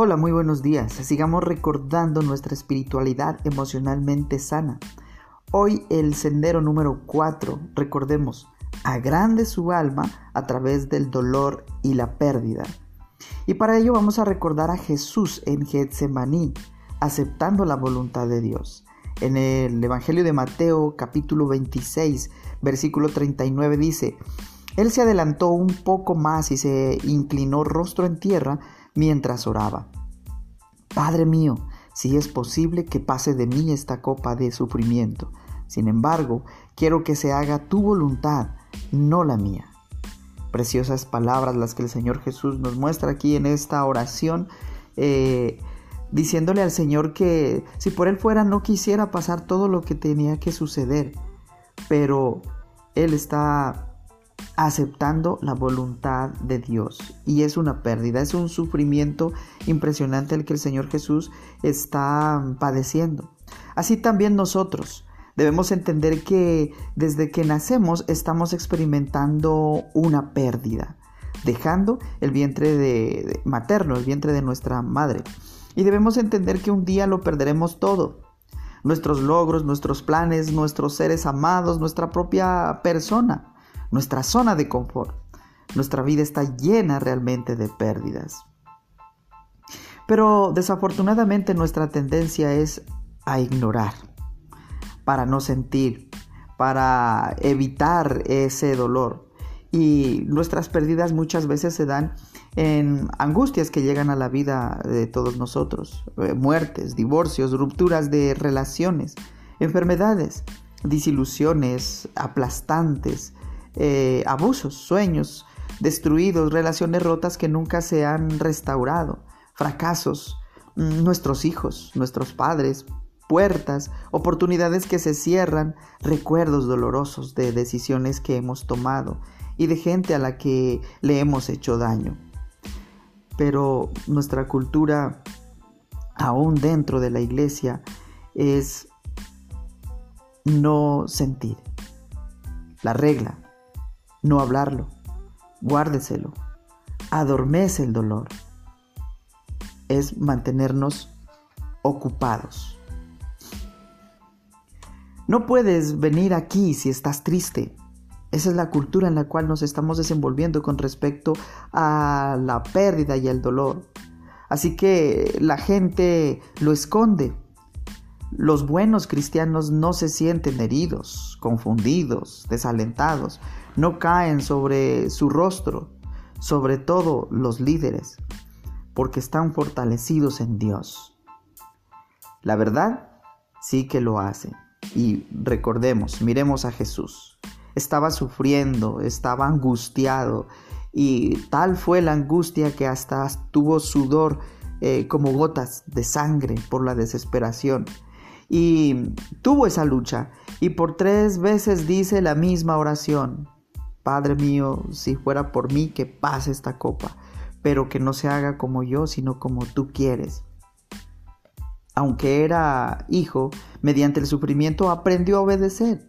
Hola, muy buenos días. Sigamos recordando nuestra espiritualidad emocionalmente sana. Hoy el sendero número 4, recordemos, agrande su alma a través del dolor y la pérdida. Y para ello vamos a recordar a Jesús en Getsemaní, aceptando la voluntad de Dios. En el Evangelio de Mateo capítulo 26, versículo 39 dice, Él se adelantó un poco más y se inclinó rostro en tierra mientras oraba. Padre mío, si es posible que pase de mí esta copa de sufrimiento. Sin embargo, quiero que se haga tu voluntad, no la mía. Preciosas palabras las que el Señor Jesús nos muestra aquí en esta oración, eh, diciéndole al Señor que si por Él fuera no quisiera pasar todo lo que tenía que suceder, pero Él está aceptando la voluntad de Dios. Y es una pérdida, es un sufrimiento impresionante el que el Señor Jesús está padeciendo. Así también nosotros debemos entender que desde que nacemos estamos experimentando una pérdida, dejando el vientre de, materno, el vientre de nuestra madre. Y debemos entender que un día lo perderemos todo. Nuestros logros, nuestros planes, nuestros seres amados, nuestra propia persona nuestra zona de confort. Nuestra vida está llena realmente de pérdidas. Pero desafortunadamente nuestra tendencia es a ignorar, para no sentir, para evitar ese dolor. Y nuestras pérdidas muchas veces se dan en angustias que llegan a la vida de todos nosotros, eh, muertes, divorcios, rupturas de relaciones, enfermedades, disilusiones aplastantes, eh, abusos, sueños destruidos, relaciones rotas que nunca se han restaurado, fracasos, mm, nuestros hijos, nuestros padres, puertas, oportunidades que se cierran, recuerdos dolorosos de decisiones que hemos tomado y de gente a la que le hemos hecho daño. Pero nuestra cultura, aún dentro de la iglesia, es no sentir. La regla, no hablarlo, guárdeselo, adormece el dolor. Es mantenernos ocupados. No puedes venir aquí si estás triste. Esa es la cultura en la cual nos estamos desenvolviendo con respecto a la pérdida y el dolor. Así que la gente lo esconde. Los buenos cristianos no se sienten heridos, confundidos, desalentados no caen sobre su rostro, sobre todo los líderes, porque están fortalecidos en Dios. La verdad sí que lo hace. Y recordemos, miremos a Jesús. Estaba sufriendo, estaba angustiado y tal fue la angustia que hasta tuvo sudor eh, como gotas de sangre por la desesperación. Y tuvo esa lucha y por tres veces dice la misma oración. Padre mío, si fuera por mí, que pase esta copa, pero que no se haga como yo, sino como tú quieres. Aunque era hijo, mediante el sufrimiento aprendió a obedecer.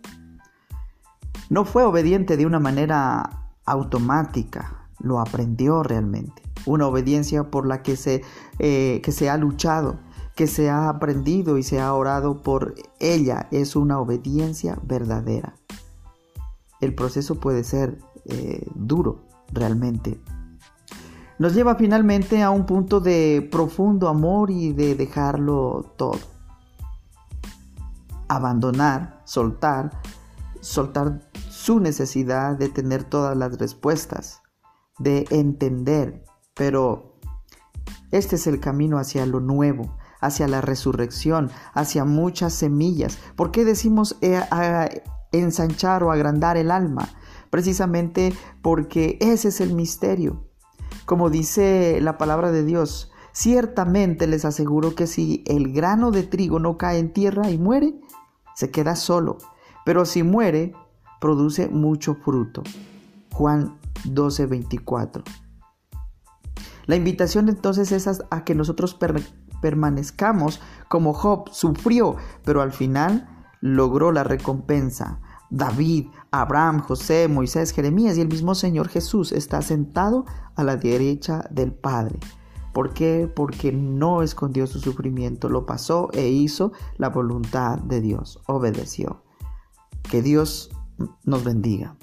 No fue obediente de una manera automática, lo aprendió realmente. Una obediencia por la que se, eh, que se ha luchado, que se ha aprendido y se ha orado por ella. Es una obediencia verdadera el proceso puede ser eh, duro realmente. Nos lleva finalmente a un punto de profundo amor y de dejarlo todo. Abandonar, soltar, soltar su necesidad de tener todas las respuestas, de entender, pero este es el camino hacia lo nuevo, hacia la resurrección, hacia muchas semillas. ¿Por qué decimos eh, ensanchar o agrandar el alma, precisamente porque ese es el misterio. Como dice la palabra de Dios, ciertamente les aseguro que si el grano de trigo no cae en tierra y muere, se queda solo, pero si muere, produce mucho fruto. Juan 12:24. La invitación entonces es a que nosotros permanezcamos como Job sufrió, pero al final logró la recompensa. David, Abraham, José, Moisés, Jeremías y el mismo Señor Jesús está sentado a la derecha del Padre. ¿Por qué? Porque no escondió su sufrimiento, lo pasó e hizo la voluntad de Dios, obedeció. Que Dios nos bendiga.